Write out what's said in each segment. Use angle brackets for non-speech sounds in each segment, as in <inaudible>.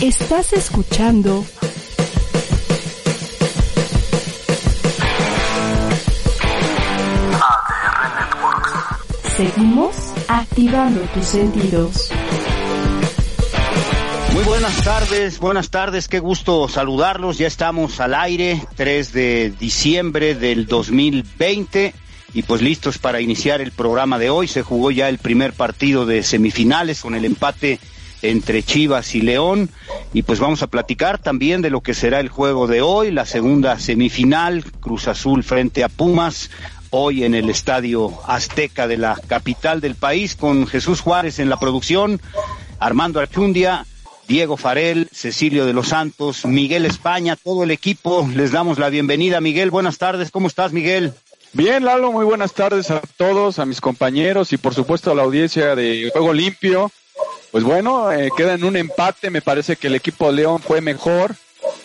Estás escuchando ADR Networks. Seguimos activando tus sentidos. Muy buenas tardes, buenas tardes, qué gusto saludarlos. Ya estamos al aire, 3 de diciembre del 2020 y pues listos para iniciar el programa de hoy. Se jugó ya el primer partido de semifinales con el empate entre Chivas y León y pues vamos a platicar también de lo que será el juego de hoy, la segunda semifinal, Cruz Azul frente a Pumas, hoy en el Estadio Azteca de la capital del país con Jesús Juárez en la producción, Armando Archundia, Diego Farel, Cecilio de los Santos, Miguel España, todo el equipo, les damos la bienvenida. Miguel, buenas tardes, ¿cómo estás Miguel? Bien, Lalo, muy buenas tardes a todos, a mis compañeros y por supuesto a la audiencia de Juego Limpio. Pues bueno, eh, queda en un empate, me parece que el equipo de León fue mejor.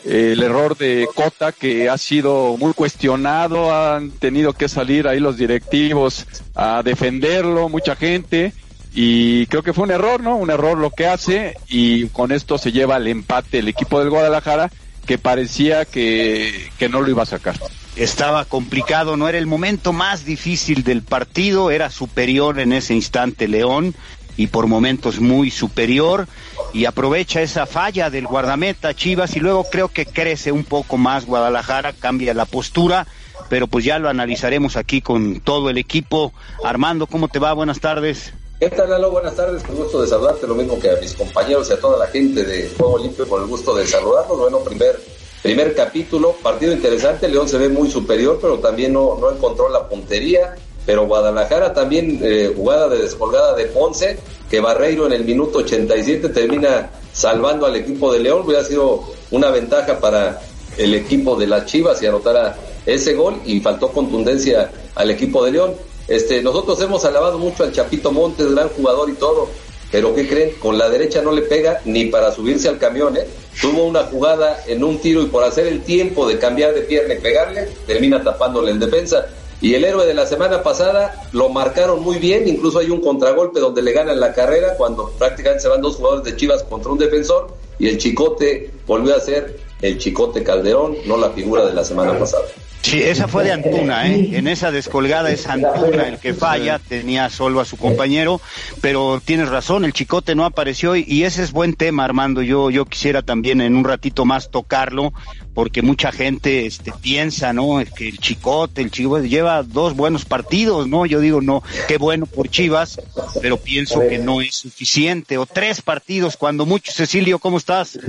El error de Cota, que ha sido muy cuestionado, han tenido que salir ahí los directivos a defenderlo, mucha gente, y creo que fue un error, ¿no? Un error lo que hace, y con esto se lleva el empate el equipo del Guadalajara, que parecía que, que no lo iba a sacar estaba complicado, no era el momento más difícil del partido, era superior en ese instante León y por momentos muy superior y aprovecha esa falla del guardameta Chivas y luego creo que crece un poco más Guadalajara, cambia la postura, pero pues ya lo analizaremos aquí con todo el equipo. Armando, ¿cómo te va? Buenas tardes. ¿Qué tal, Lalo? Buenas tardes, con gusto de saludarte, lo mismo que a mis compañeros y a toda la gente de Juego Limpio, con el gusto de saludarlos. Bueno, primer Primer capítulo, partido interesante, León se ve muy superior, pero también no, no encontró la puntería. Pero Guadalajara también, eh, jugada de descolgada de Ponce, que Barreiro en el minuto 87 termina salvando al equipo de León. Hubiera sido una ventaja para el equipo de las Chivas y anotara ese gol y faltó contundencia al equipo de León. Este, nosotros hemos alabado mucho al Chapito Montes, gran jugador y todo, pero ¿qué creen? Con la derecha no le pega ni para subirse al camión, ¿eh? Tuvo una jugada en un tiro y por hacer el tiempo de cambiar de pierna y pegarle, termina tapándole el defensa. Y el héroe de la semana pasada lo marcaron muy bien, incluso hay un contragolpe donde le ganan la carrera cuando prácticamente se van dos jugadores de Chivas contra un defensor y el Chicote volvió a ser el Chicote Calderón, no la figura de la semana pasada. Sí, esa fue de Antuna, ¿eh? En esa descolgada es Antuna el que falla, tenía solo a su compañero, pero tienes razón, el chicote no apareció y, y ese es buen tema, Armando. Yo, yo quisiera también en un ratito más tocarlo, porque mucha gente este, piensa, ¿no? Que el Chicote, el Chivas lleva dos buenos partidos, ¿no? Yo digo, no, qué bueno por Chivas, pero pienso que no es suficiente, o tres partidos, cuando mucho. Cecilio, ¿cómo estás?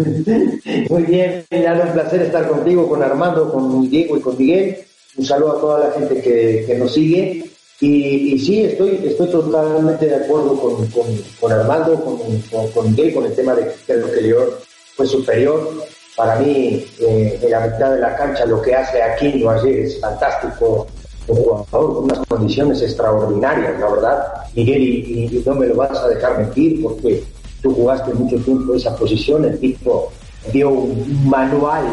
Muy bien, ya un placer estar contigo, con Armando, con Diego y con Miguel. Un saludo a toda la gente que, nos sigue. Y, y, sí, estoy, estoy totalmente de acuerdo con, con, con Armando, con, con, Miguel, con el tema de que el anterior fue superior para mí, eh, en la mitad de la cancha, lo que hace Aquino ayer es fantástico. Un jugador con unas condiciones extraordinarias, la verdad. Miguel, y, no me lo vas a dejar mentir porque tú jugaste mucho tiempo esa posición. El tipo dio un manual,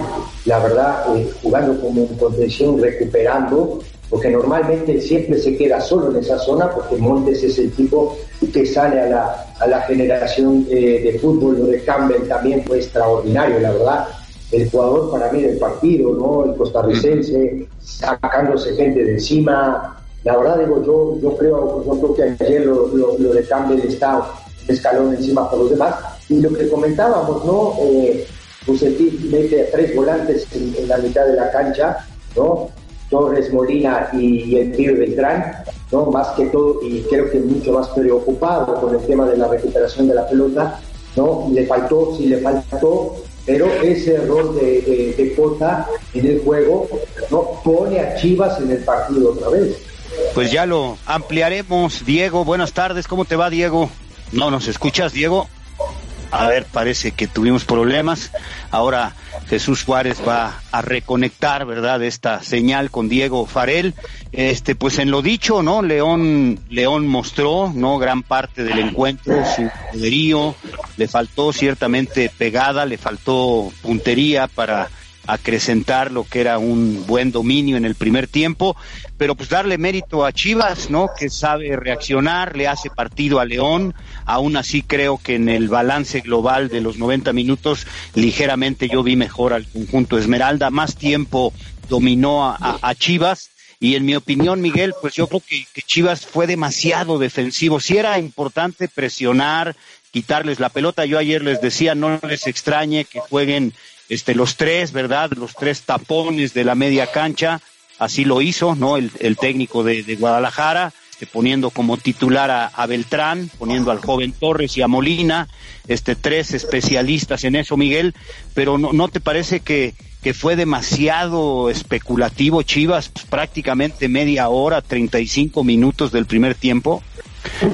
la verdad, eh, jugando como en contención, recuperando, porque normalmente siempre se queda solo en esa zona, porque Montes es el tipo que sale a la, a la generación eh, de fútbol, lo de Campbell también fue extraordinario, la verdad. El jugador para mí del partido, ¿no? El costarricense, sacándose gente de encima. La verdad, digo, yo, yo creo, yo creo que ayer lo, lo, de Campbell está escalón encima por los demás. Y lo que comentábamos, ¿no? Eh, el mete a tres volantes en, la mitad de la cancha, ¿no? Torres, Molina y, el tío Beltrán, ¿no? Más que todo, y creo que mucho más preocupado con el tema de la recuperación de la pelota, ¿no? Le faltó, sí le faltó, pero ese error de, de, de Cota en el juego, ¿no? Pone a Chivas en el partido otra vez. Pues ya lo ampliaremos. Diego, buenas tardes, ¿cómo te va, Diego? No nos escuchas, Diego. A ver, parece que tuvimos problemas. Ahora Jesús Juárez va a reconectar, ¿verdad? Esta señal con Diego Farel. Este, pues en lo dicho, ¿no? León, León mostró, ¿no? Gran parte del encuentro, su poderío. Le faltó ciertamente pegada, le faltó puntería para acrecentar lo que era un buen dominio en el primer tiempo, pero pues darle mérito a Chivas, ¿no? Que sabe reaccionar, le hace partido a León, Aún así creo que en el balance global de los 90 minutos ligeramente yo vi mejor al conjunto Esmeralda, más tiempo dominó a, Chivas y en mi opinión, Miguel, pues yo creo que, que, Chivas fue demasiado defensivo. Si era importante presionar, quitarles la pelota, yo ayer les decía, no les extrañe que jueguen este, los tres, ¿verdad? Los tres tapones de la media cancha, así lo hizo, ¿no? El, el técnico de, de Guadalajara, este, poniendo como titular a, a, Beltrán, poniendo al joven Torres y a Molina, este, tres especialistas en eso, Miguel, pero no, ¿no te parece que, que fue demasiado especulativo Chivas, pues, prácticamente media hora, 35 minutos del primer tiempo?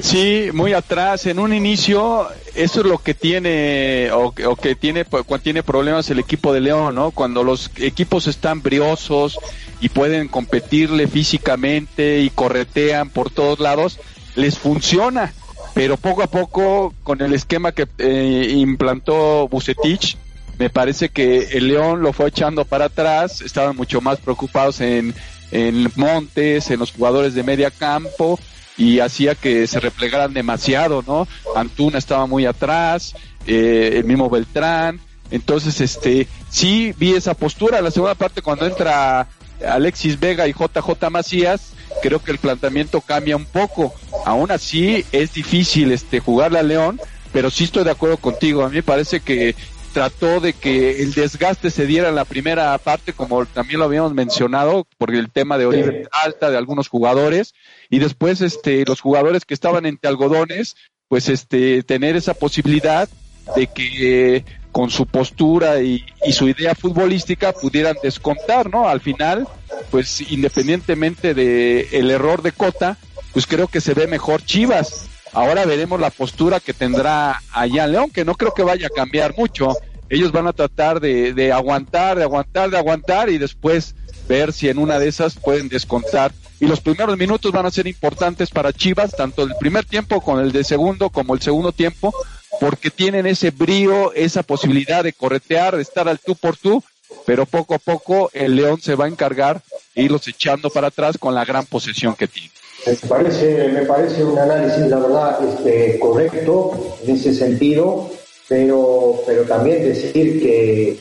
Sí, muy atrás. En un inicio, eso es lo que tiene, o, que tiene, cuando tiene problemas el equipo de León, ¿no? Cuando los equipos están briosos y pueden competirle físicamente y corretean por todos lados, les funciona. Pero poco a poco, con el esquema que eh, implantó Bucetich, me parece que el León lo fue echando para atrás, estaban mucho más preocupados en, en Montes, en los jugadores de media campo, y hacía que se replegaran demasiado, ¿no? Antuna estaba muy atrás, eh, el mismo Beltrán, entonces este sí vi esa postura, la segunda parte cuando entra Alexis Vega y JJ Macías, creo que el planteamiento cambia un poco. Aún así es difícil este jugarle a León, pero sí estoy de acuerdo contigo. A mí me parece que trató de que el desgaste se diera en la primera parte, como también lo habíamos mencionado, por el tema de Oribe Alta, de algunos jugadores, y después este, los jugadores que estaban entre algodones, pues este, tener esa posibilidad de que con su postura y, y, su idea futbolística pudieran descontar, ¿no? Al final, pues independientemente de el error de Cota, pues creo que se ve mejor Chivas. Ahora veremos la postura que tendrá allá León, que no creo que vaya a cambiar mucho. Ellos van a tratar de, aguantar, de aguantar, de aguantar y después ver si en una de esas pueden descontar. Y los primeros minutos van a ser importantes para Chivas, tanto el primer tiempo con el de segundo como el segundo tiempo, porque tienen ese brío, esa posibilidad de corretear, de estar al tú por tú, pero poco a poco el León se va a encargar de irlos echando para atrás con la gran posesión que tiene. Me parece, me parece un análisis, la verdad, este, correcto en ese sentido, pero, pero también decir que,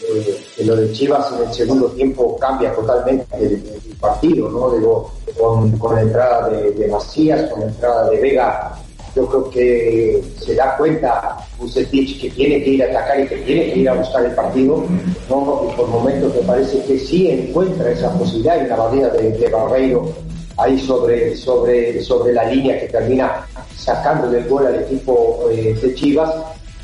lo de Chivas en el segundo tiempo cambia totalmente el, partido, ¿no? Digo, con, con la entrada de, de, Macías, con la entrada de Vega, yo creo que se da cuenta Bucetich que tiene que ir a atacar y que tiene que ir a buscar el partido, ¿no? Y por momentos me parece que sí encuentra esa posibilidad en la barrera de Barreiro ahí sobre, sobre, sobre la línea que termina sacando del gol al equipo eh, de Chivas,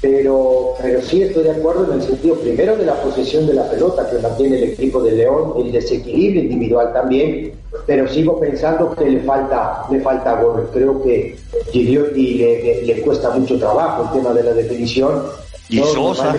pero, sí estoy de acuerdo en el sentido primero de la posesión de la pelota que mantiene el equipo de León, el desequilibrio individual también, pero sigo pensando que le falta, le falta gol. Creo que Gigliotti le cuesta mucho trabajo el tema de la definición y Sosa.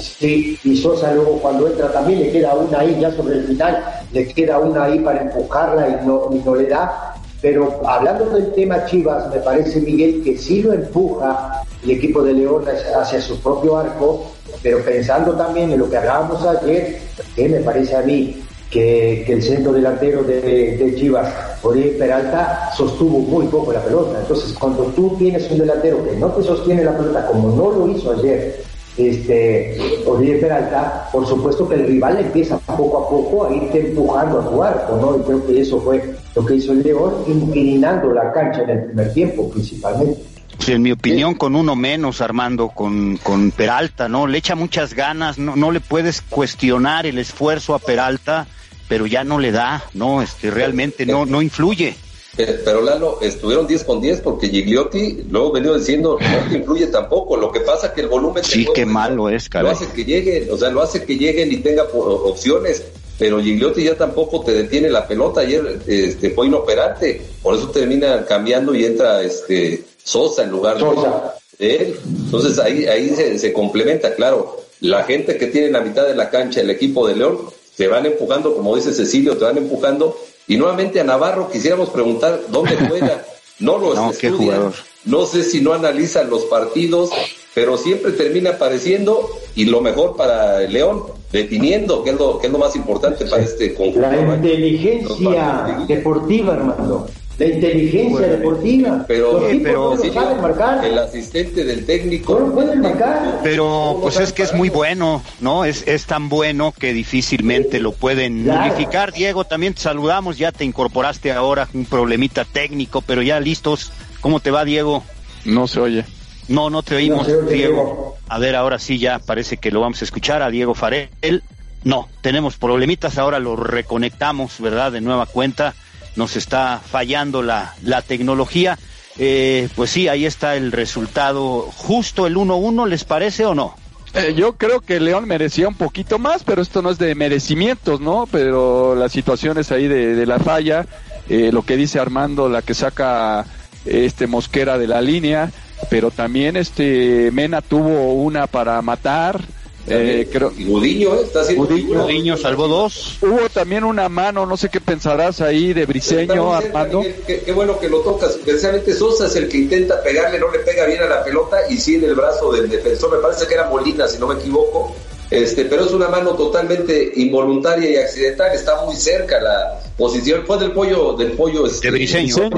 sí, y Sosa luego cuando entra también le queda una ahí ya sobre el final, le queda una ahí para empujarla y no, y no le da. Pero hablando del tema Chivas, me parece Miguel que sí lo empuja el equipo de León hacia su propio arco, pero pensando también en lo que hablábamos ayer, que me parece a mí que, que el centro delantero de, de Chivas, Oriel Peralta, sostuvo muy poco la pelota. Entonces, cuando tú tienes un delantero que no te sostiene la pelota, como no lo hizo ayer, este, Oribe Peralta, por supuesto que el rival empieza poco a poco a irte empujando a tu arco, ¿no? Y creo que eso fue lo que hizo el León, inclinando la cancha en el primer tiempo, principalmente. Sí, en mi opinión, con uno menos, Armando, con, con Peralta, ¿no? Le echa muchas ganas, no, no le puedes cuestionar el esfuerzo a Peralta, pero ya no le da, ¿no? Este, realmente no, no influye. Pero Lalo, estuvieron 10 con 10 porque Gigliotti, luego venido diciendo, no te influye tampoco. Lo que pasa que el volumen. Sí, qué malo es, caray. Lo hace que lleguen, o sea, lo hace que lleguen y tenga opciones. Pero Gigliotti ya tampoco te detiene la pelota. Ayer este, fue inoperante. Por eso termina cambiando y entra este Sosa en lugar de él. Entonces ahí, ahí se, se complementa, claro. La gente que tiene la mitad de la cancha, el equipo de León, te van empujando, como dice Cecilio, te van empujando y nuevamente a Navarro quisiéramos preguntar dónde juega. No lo <laughs> no, estudian, no sé si no analizan los partidos, pero siempre termina apareciendo y lo mejor para el León, definiendo, que es lo, que es lo más importante para este conjunto. La inteligencia deportiva, hermano. La inteligencia deportiva. Pero, Los tipos pero- no lo saben marcar. el asistente del técnico. No lo pueden marcar. Pero pues es que es muy bueno, ¿no? Es, es tan bueno que difícilmente lo pueden Claro. nullificar. Diego, también te saludamos, ya te incorporaste ahora, un problemita técnico, pero ya listos. ¿Cómo te va, Diego? No se oye. No, no te oímos, No Diego. Diego. A ver, ahora sí ya parece que lo vamos a escuchar a Diego Farel. No, tenemos problemitas, ahora lo reconectamos, ¿verdad? De nueva cuenta, nos está fallando la, la tecnología. Eh, pues sí, ahí está el resultado. Justo el 1-1, ¿les parece o no? Eh, yo creo que León merecía un poquito más, pero esto no es de merecimientos, ¿no? Pero las situaciones ahí de, de la falla, eh, lo que dice Armando, la que saca este Mosquera de la línea, pero también este Mena tuvo una para matar. Eh, creo, Y Gudiño, ¿eh? Está haciendo Gudiño, salvó dos. hubo también una mano, no sé qué pensarás ahí de Briseño, Armando. Qué, qué bueno que lo tocas. Precisamente Sosa es el que intenta pegarle, no le pega bien a la pelota y sí en el brazo del defensor. Me parece que era Molina, si no me equivoco. Este, pero es una mano totalmente involuntaria y accidental. Está muy cerca la posición. Fue del pollo, del pollo este, De Briseño.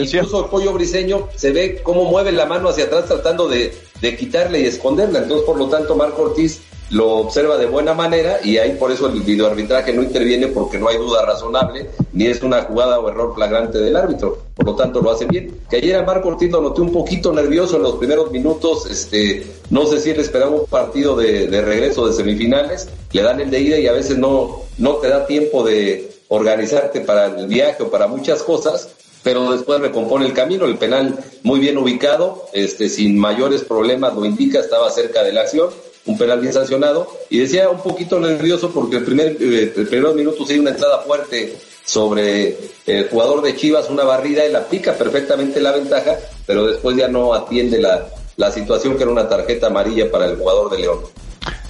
Incluso el pollo briseño se ve cómo mueve la mano hacia atrás tratando de, de quitarle y esconderla. Entonces, por lo tanto, Marco Ortiz lo observa de buena manera y ahí por eso el videoarbitraje no interviene porque no hay duda razonable ni es una jugada o error flagrante del árbitro. Por lo tanto, lo hace bien. Que ayer a Marco Ortiz lo noté un poquito nervioso en los primeros minutos. Este, no sé si él esperaba un partido de, regreso de semifinales. Le dan el de ida y a veces no, no te da tiempo de organizarte para el viaje o para muchas cosas pero después recompone el camino, el penal muy bien ubicado, este, sin mayores problemas lo indica, estaba cerca de la acción, un penal bien sancionado, y decía un poquito nervioso porque el primer, eh, el primer minuto sí hay una entrada fuerte sobre el jugador de Chivas, una barrida, y la pica perfectamente la ventaja, pero después ya no atiende la, la situación que era una tarjeta amarilla para el jugador de León.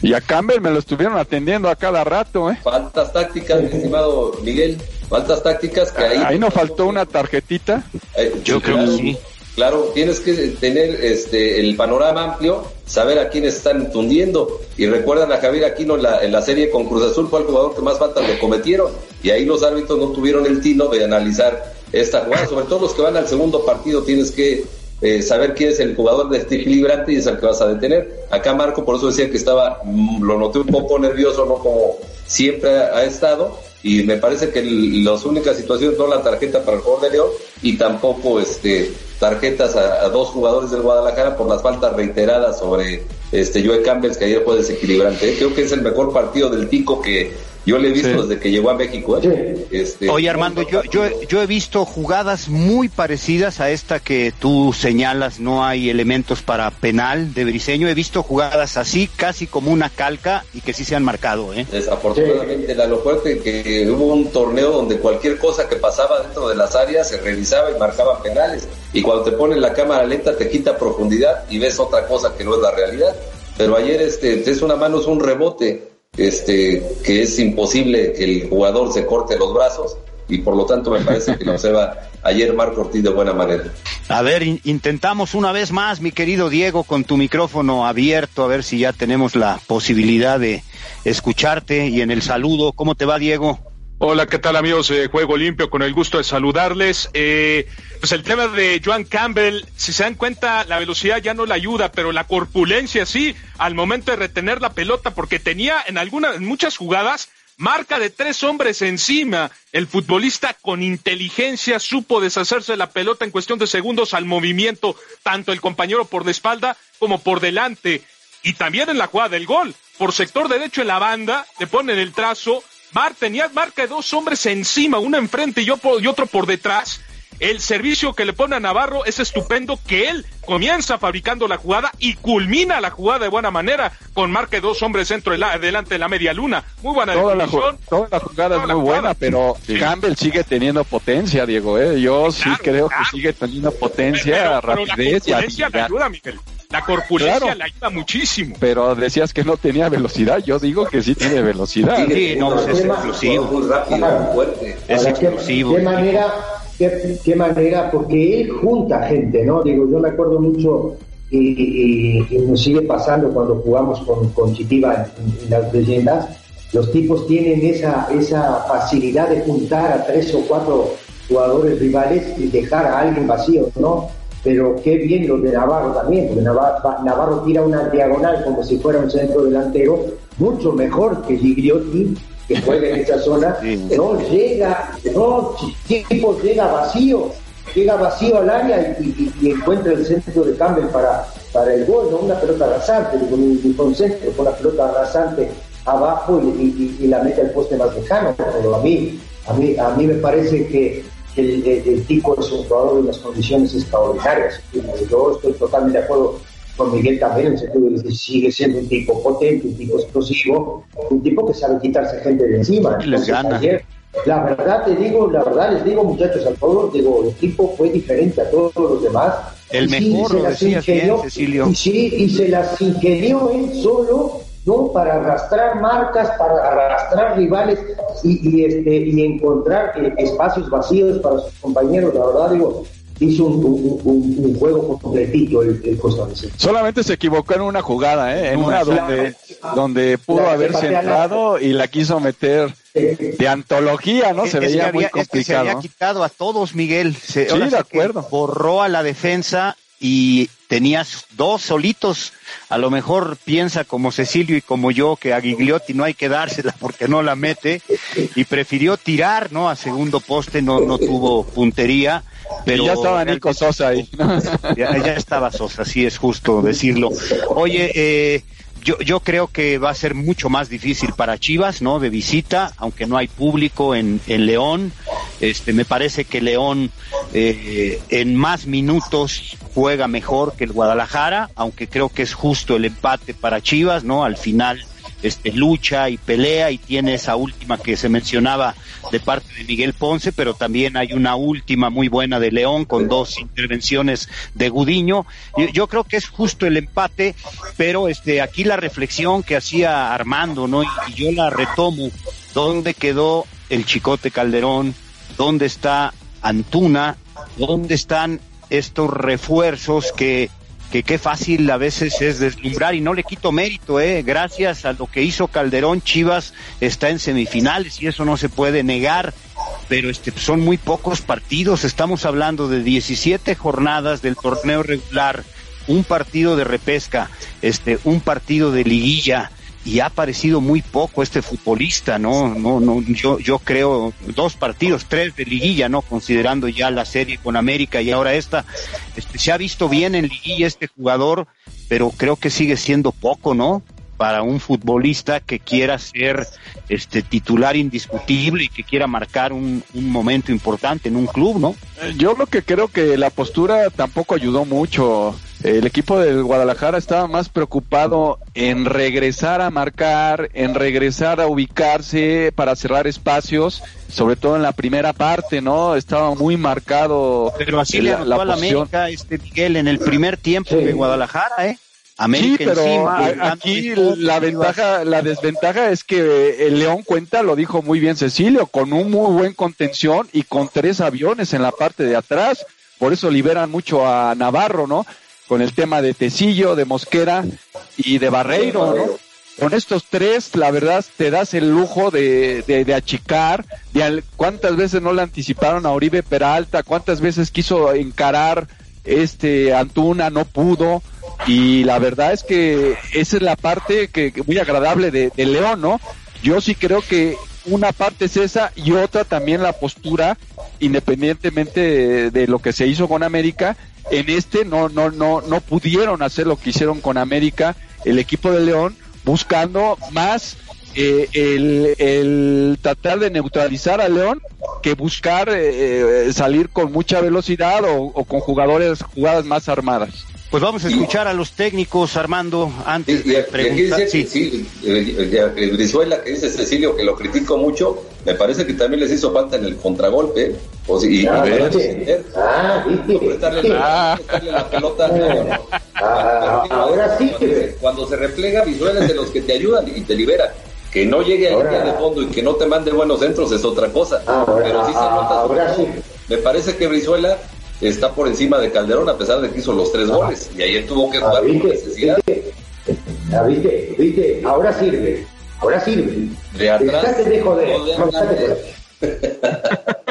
Y a Campbell me lo estuvieron atendiendo a cada rato, ¿eh? Faltas tácticas, mi estimado Miguel, faltas tácticas que ahí... Ahí no faltó una tarjetita. Eh, Yo creo que sí. Claro, tienes que tener este el panorama amplio, saber a quiénes están tundiendo. Y recuerdan a Javier Aquino en la, serie con Cruz Azul, fue el jugador que más faltas le cometieron. Y ahí los árbitros no tuvieron el tino de analizar esta jugada. Sobre todo los que van al segundo partido, tienes que eh, saber quién es el jugador desequilibrante y es el que vas a detener. Acá Marco, por eso decía que estaba, mm, lo noté un poco nervioso, no como siempre ha estado. Y me parece que las únicas situaciones no la tarjeta para el jugador de León y tampoco este tarjetas a, dos jugadores del Guadalajara por las faltas reiteradas sobre este Joe Campbell que ayer fue desequilibrante. Creo que es el mejor partido del Tico que yo le he visto Sí. desde que llegó a México. ¿eh? Este, Oye Armando, yo, yo, yo he visto jugadas muy parecidas a esta que tú señalas, no hay elementos para penal de Briseño, he visto jugadas así, casi como una calca y que sí se han marcado, ¿eh? Desafortunadamente, la lo fuerte que hubo un torneo donde cualquier cosa que pasaba dentro de las áreas se revisaba y marcaban penales. Y cuando te ponen la cámara lenta te quita profundidad y ves otra cosa que no es la realidad. Pero ayer este es una mano, es un rebote, este, que es imposible que el jugador se corte los brazos y por lo tanto me parece que lo observa ayer Marco Ortiz de buena manera. A ver, in- intentamos una vez más, mi querido Diego, con tu micrófono abierto, a ver si ya tenemos la posibilidad de escucharte y en el saludo. ¿Cómo te va, Diego? Hola, ¿qué tal amigos de Juego Limpio? Con el gusto de saludarles. Eh, pues el tema de Joan Campbell, si se dan cuenta, la velocidad ya no le ayuda, pero la corpulencia sí, al momento de retener la pelota, porque tenía en algunas, en muchas jugadas, marca de tres hombres encima. El futbolista con inteligencia supo deshacerse de la pelota en cuestión de segundos al movimiento, tanto el compañero por la espalda como por delante. Y también en la jugada del gol, por sector derecho en la banda, le ponen el trazo, Mar tenía marca de dos hombres encima, uno enfrente y, yo y otro por detrás. El servicio que le pone a Navarro es estupendo, que él comienza fabricando la jugada y culmina la jugada de buena manera con marca de dos hombres dentro de la, delante de la media luna. Muy buena Toda la, definición. toda la jugada Toda es la muy jugada. buena, pero Sí. Campbell sigue teniendo potencia, Diego. ¿eh? Yo sí Claro, creo claro. que sigue teniendo potencia, Pero- pero la rapidez y corpulencia le habilidad. ayuda, Miguel. La corpulencia Claro. le ayuda muchísimo. Pero decías que no tenía velocidad. Yo digo que sí tiene velocidad. Sí, no, pues es explosivo. Muy rápido, muy fuerte. Es Ahora, ¿qué- explosivo. ¿Qué, manera, qué, qué manera? Porque él junta gente, ¿no? Digo, yo me acuerdo mucho y, y- y nos sigue pasando cuando jugamos con, con Chitiba en, en las leyendas. Los tipos tienen esa, esa facilidad de juntar a tres o cuatro jugadores rivales y dejar a alguien vacío, ¿no? Pero qué bien lo de Navarro también, porque Navarro, Navarro tira una diagonal como si fuera un centro delantero, mucho mejor que Gigliotti, que juega en esa zona. No llega, no, llega vacío, llega vacío al área y, encuentra el centro de Campbell para, para el gol, ¿no? Una pelota rasante, con un, centro, con la pelota rasante abajo y, la mete al poste más lejano. Pero a mí, a mí, a mí me parece que el, el, Tico es un jugador de unas condiciones extraordinarias. Yo estoy totalmente de acuerdo con Miguel también, en el sentido de que sigue siendo un tipo potente, un tipo explosivo, un tipo que sabe quitarse gente de encima. les gana. la verdad te digo, la verdad les digo muchachos a todos, digo, el tipo fue diferente a todos los demás. El mejor, lo decías bien, Cecilio. Y sí, y se las ingenió él solo ¿no? Para arrastrar marcas, para arrastrar rivales y, este, y encontrar eh, espacios vacíos para sus compañeros. La verdad, digo, hizo un, juego completito el, el Solamente se equivocó en una jugada, ¿eh? en una donde, donde pudo haber centrado y la quiso meter de antología, ¿no? Se veía muy complicado. se había quitado a todos, Miguel. sí, de acuerdo. Borró a la defensa y tenías dos solitos. A lo mejor piensa como Cecilio y como yo que a Gigliotti no hay que dársela porque no la mete y prefirió tirar, ¿no? A segundo poste, no, no tuvo puntería. Pero ya estaba Nico Sosa ahí. <laughs> Ya, ya, estaba Sosa, sí es justo decirlo. Oye, eh, yo, yo creo que va a ser mucho más difícil para Chivas, ¿no? De visita, aunque no hay público en, en León. Este, me parece que León eh, en más minutos juega mejor que el Guadalajara, aunque creo que es justo el empate para Chivas, ¿no? Al final este, lucha y pelea y tiene esa última que se mencionaba de parte de Miguel Ponce, pero también hay una última muy buena de León con dos intervenciones de Gudiño. Yo, creo que es justo el empate, pero este, aquí la reflexión que hacía Armando, ¿no? y yo la retomo, ¿dónde quedó el Chicote Calderón? ¿Dónde está Antuna? ¿Dónde están estos refuerzos que que qué fácil a veces es deslumbrar y no le quito mérito, eh. Gracias a lo que hizo Calderón, Chivas está en semifinales y eso no se puede negar, pero este son muy pocos partidos, estamos hablando de 17 jornadas del torneo regular, un partido de repesca, este un partido de liguilla, y ha aparecido muy poco este futbolista, ¿no? No, no, yo, yo creo dos partidos, tres de liguilla, ¿no? Considerando ya la serie con América y ahora esta, este, se ha visto bien en liguilla este jugador, pero creo que sigue siendo poco, ¿no? Para un futbolista que quiera ser este titular indiscutible y que quiera marcar un, un momento importante en un club, ¿no? Yo lo que creo que la postura tampoco ayudó mucho el equipo del Guadalajara estaba más preocupado en regresar a marcar, en regresar a ubicarse para cerrar espacios, sobre todo en la primera parte, ¿no? Estaba muy marcado. Pero así le la, la América, este Miguel, en el primer tiempo de Guadalajara, ¿eh? América sí, pero aquí la ventaja, la desventaja es que el León cuenta, lo dijo muy bien Cecilio, con un muy buen contención y con tres aviones en la parte de atrás. Por eso liberan mucho a Navarro, ¿no? Con el tema de Tecillo, de Mosquera y de Barreiro, ¿no? Con estos tres, la verdad, te das el lujo de, de, achicar, de cuántas veces no le anticiparon a Oribe Peralta, cuántas veces quiso encarar este Antuna, no pudo, y la verdad es que esa es la parte que, muy agradable de León, ¿no? Yo sí creo que una parte es esa y otra también la postura, independientemente de, lo que se hizo con América, en este no, no, no, no pudieron hacer lo que hicieron con América, el equipo de León, buscando más eh, el, tratar de neutralizar a León que buscar eh, eh, salir con mucha velocidad o, o con jugadores jugadas más armadas. Pues vamos a escuchar a los técnicos, Armando, antes de preguntar. Sí, sí, Brizuela, que dice Cecilio que lo critico mucho, me parece que también les hizo falta en el contragolpe. O y, ah, ah, la, la pelota. Ah, ahora sí. Cuando se replega, Brizuela es de los que te ayudan y te liberan. Que no llegue a línea de fondo y que no te mande buenos centros es otra cosa. pero sí se nota. Ahora sí. Me parece que Brizuela está por encima de Calderón a pesar de que hizo los tres goles y ayer tuvo que jugar por necesidad. Ah, ¿viste? ¿Viste? Ahora sirve, ahora sirve. De atrás. de joder. <laughs>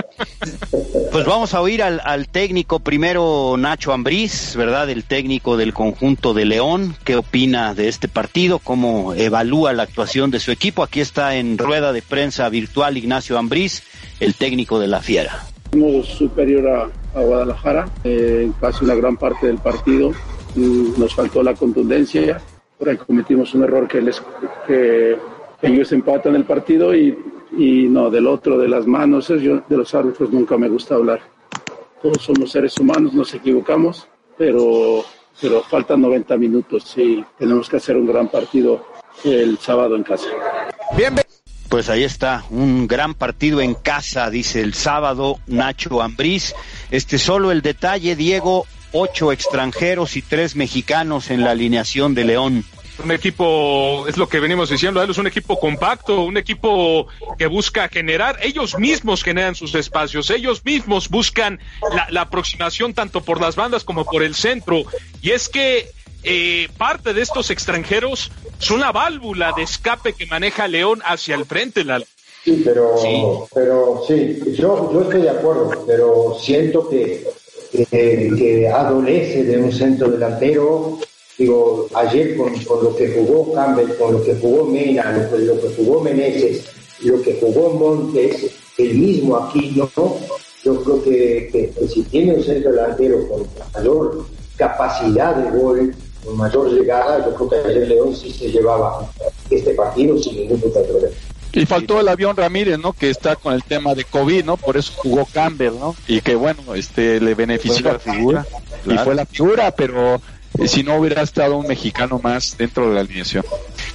Pues vamos a oír al, al técnico primero Nacho Ambriz, ¿verdad? El técnico del conjunto de León. ¿Qué opina de este partido? ¿Cómo evalúa la actuación de su equipo? Aquí está en rueda de prensa virtual Ignacio Ambriz, el técnico de la Fiera. Fuimos superior a, a Guadalajara, eh, casi una gran parte del partido. Nos faltó la contundencia. Por ahí cometimos un error que, les, que ellos empatan el partido y, y no, del otro, de las manos, yo, de los árbitros nunca me gusta hablar. Todos somos seres humanos, nos equivocamos, pero, pero faltan 90 minutos y tenemos que hacer un gran partido el sábado en casa. Pues ahí está, un gran partido en casa, dice el sábado Nacho Ambriz. Este solo el detalle, Diego, ocho extranjeros y tres mexicanos en la alineación de León. Un equipo, es lo que venimos diciendo, es un equipo compacto, un equipo que busca generar, ellos mismos generan sus espacios, ellos mismos buscan la, la aproximación tanto por las bandas como por el centro. Y es que eh, parte de estos extranjeros son la válvula de escape que maneja León hacia el frente, Lalo. Sí, pero sí, pero sí yo, yo estoy de acuerdo, pero siento que, que, que adolece de un centro delantero. Digo, ayer con, con, lo que jugó Campbell, con lo que jugó Mena, lo que, lo que jugó Meneses, lo que jugó Montes, el mismo Aquino, yo creo que, que, que si tiene un centro delantero con mayor capacidad de gol, mayor llegada, yo creo que ayer León sí se llevaba este partido sin ningún problema. Y faltó el avión Ramírez, ¿no? Que está con el tema de COVID, ¿no? Por eso jugó Campbell, ¿no? Y que bueno, este le benefició la figura, y fue la figura, pero eh, si no hubiera estado un mexicano más dentro de la alineación.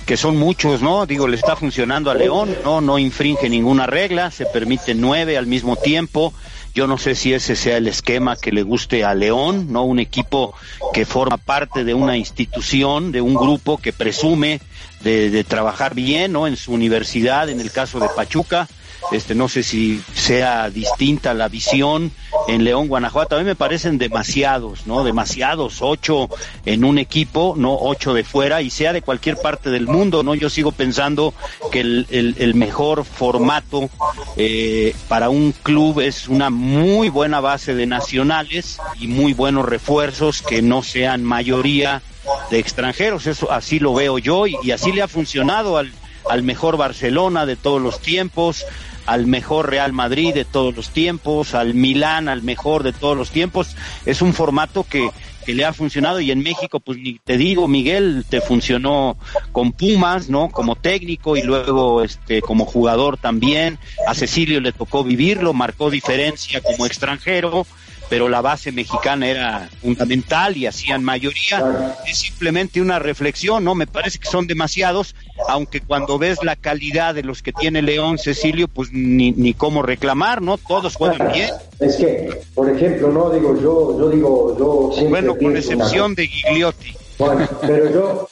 que son muchos, ¿no? Digo, le está funcionando a León, ¿no? No infringe ninguna regla, se permite nueve al mismo tiempo. Yo no sé si ese sea el esquema que le guste a León, ¿no? Un equipo que forma parte de una institución, de un grupo que presume de, trabajar bien, ¿no? En su universidad, en el caso de Pachuca. Este, no sé si sea distinta la visión en León, Guanajuato. A mí me parecen demasiados, ¿no? Demasiados, ocho en un equipo, no ocho de fuera, y sea de cualquier parte del mundo, ¿no? Yo sigo pensando que el, el, mejor formato eh, para un club es una muy buena base de nacionales y muy buenos refuerzos que no sean mayoría de extranjeros. Eso así lo veo yo y, y así le ha funcionado al, al mejor Barcelona de todos los tiempos, al mejor Real Madrid de todos los tiempos, al Milán, al mejor de todos los tiempos. Es un formato que, que le ha funcionado y en México, pues te digo, Miguel, te funcionó con Pumas, ¿no? Como técnico y luego este como jugador también. A Cecilio le tocó vivirlo, marcó diferencia como extranjero, pero la base mexicana era fundamental y hacían mayoría. Es simplemente una reflexión, ¿no? Me parece que son demasiados, aunque cuando ves la calidad de los que tiene León, Cecilio, pues ni, ni cómo reclamar, ¿no? Todos juegan bien. Es que, por ejemplo, no digo yo, yo digo, yo siempre Bueno, con excepción de Gigliotti. Bueno, pero yo,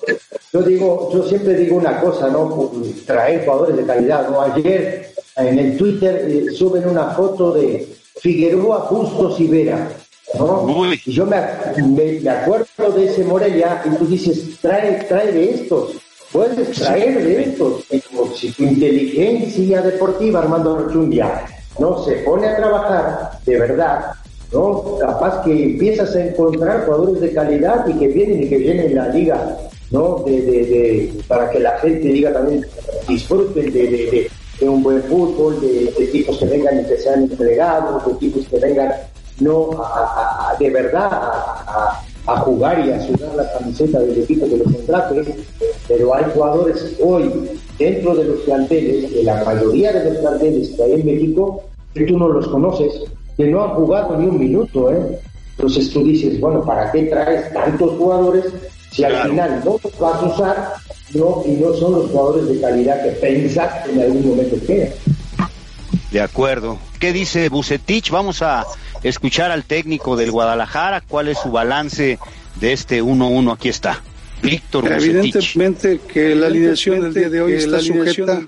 yo digo, yo siempre digo una cosa, ¿no? Traer jugadores de calidad, ¿no? Ayer en el Twitter eh, suben una foto de Figueroa, Bustos y Vera, ¿no? Y yo me, me, me acuerdo de ese Morelia y tú dices, trae, trae de estos, puedes traer de estos. Y como si tu inteligencia deportiva, Armando Archundia, no se pone a trabajar de verdad, ¿no? Capaz que empiezas a encontrar jugadores de calidad y que vienen y que vienen en la liga, ¿no? De, de, de, para que la gente diga también, disfruten de, de, de, un buen fútbol, de, equipos que vengan y que sean entregados, de equipos que vengan, no, a, de verdad, a jugar y a sudar la camiseta del equipo que los contrate, pero hay jugadores hoy dentro de los planteles, de la mayoría de los planteles que hay en México, que tú no los conoces, que no han jugado ni un minuto, ¿eh? Entonces tú dices, bueno, ¿para qué traes tantos jugadores si al final no los vas a usar no, y no son los jugadores de calidad que pensas que en algún momento que De acuerdo. ¿Qué dice Bucetich? Vamos a escuchar al técnico del Guadalajara. ¿Cuál es su balance de este 1-1? Aquí está. Víctor Bucetich. Evidentemente que la alineación del día de hoy está sujeta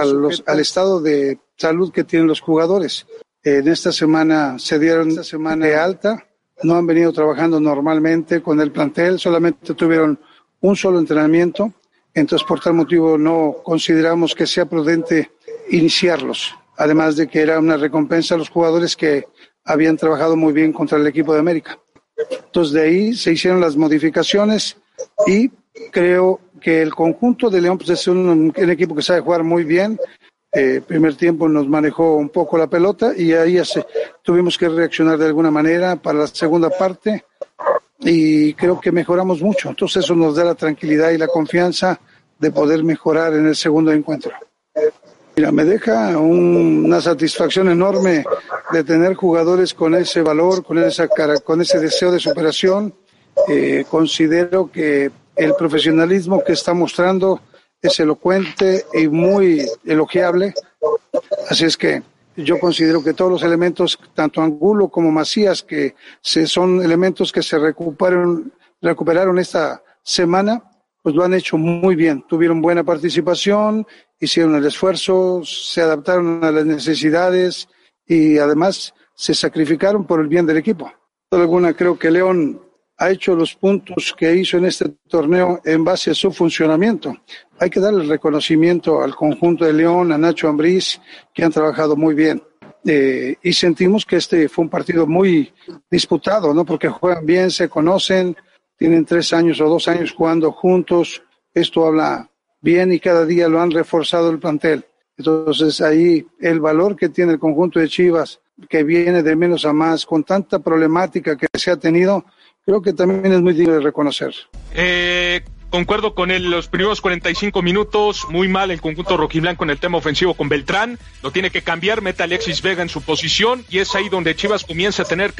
a los- al estado de salud que tienen los jugadores. En esta semana se dieron esta semana de alta, no han venido trabajando normalmente con el plantel, solamente tuvieron un solo entrenamiento, entonces por tal motivo no consideramos que sea prudente iniciarlos. además de que era una recompensa a los jugadores que habían trabajado muy bien contra el equipo de América. Entonces de ahí se hicieron las modificaciones y creo que el conjunto de León pues, es un, equipo que sabe jugar muy bien. Eh, primer tiempo nos manejó un poco la pelota y ahí tuvimos que reaccionar de alguna manera para la segunda parte y creo que mejoramos mucho. Entonces eso nos da la tranquilidad y la confianza de poder mejorar en el segundo encuentro. Mira, me deja una satisfacción enorme de tener jugadores con ese valor, con esa con ese deseo de superación. Eh, considero que el profesionalismo que está mostrando es elocuente y muy elogiable. Así es que yo considero que todos los elementos, tanto Angulo como Macías, que se, son elementos que se recuperaron, recuperaron esta semana, pues lo han hecho muy bien. Tuvieron buena participación, hicieron el esfuerzo, se adaptaron a las necesidades y además se sacrificaron por el bien del equipo. Alguna creo que León ha hecho los puntos que hizo en este torneo en base a su funcionamiento. Hay que darle reconocimiento al conjunto de León, a Nacho Ambriz, que han trabajado muy bien. Eh, y sentimos que este fue un partido muy disputado, ¿no? Porque juegan bien, se conocen, tienen tres años o dos años jugando juntos. Esto habla bien y cada día lo han reforzado el plantel. Entonces ahí el valor que tiene el conjunto de Chivas, que viene de menos a más, con tanta problemática que se ha tenido, creo que también es muy digno de reconocer. Eh, Concuerdo con él, los primeros 45 minutos, muy mal el conjunto rojiblanco en el tema ofensivo con Beltrán, lo tiene que cambiar, mete a Alexis Vega en su posición y es ahí donde Chivas comienza a tener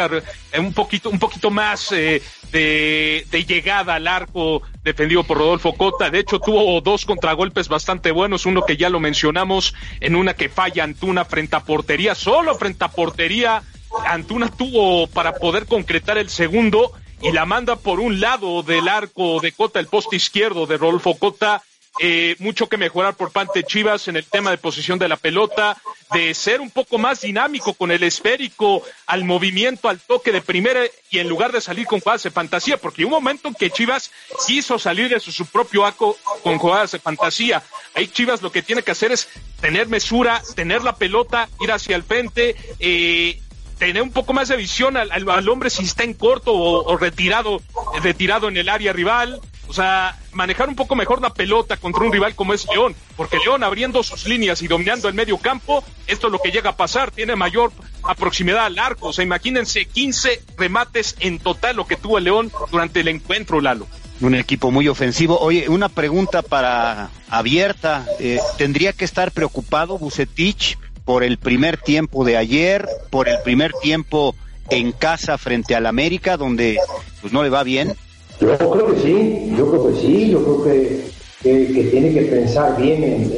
eh, un poquito, un poquito más eh, de, de, llegada al arco defendido por Rodolfo Cota. De hecho, tuvo dos contragolpes bastante buenos, uno que ya lo mencionamos, en una que falla Antuna frente a portería, solo frente a portería. Antuna tuvo para poder concretar el segundo y la manda por un lado del arco de Cota, el poste izquierdo de Rodolfo Cota. Eh, mucho que mejorar por parte de Chivas en el tema de posición de la pelota, de ser un poco más dinámico con el esférico, al movimiento, al toque de primera y en lugar de salir con jugadas de fantasía, porque un momento en que Chivas quiso salir de su, propio arco con jugadas de fantasía. Ahí Chivas lo que tiene que hacer es tener mesura, tener la pelota, ir hacia el frente, eh, tener un poco más de visión al, al, hombre si está en corto o, retirado, retirado en el área rival. O sea, manejar un poco mejor la pelota contra un rival como es León, porque León abriendo sus líneas y dominando el medio campo, esto es lo que llega a pasar, tiene mayor proximidad al arco. O sea, imagínense 15 remates en total lo que tuvo León durante el encuentro, Lalo. Un equipo muy ofensivo. Oye, una pregunta para abierta. Eh, ¿Tendría que estar preocupado Bucetich por el primer tiempo de ayer, por el primer tiempo en casa frente al América, donde pues no le va bien? Yo creo que sí, yo creo que sí, yo creo que, que, tiene que pensar bien en,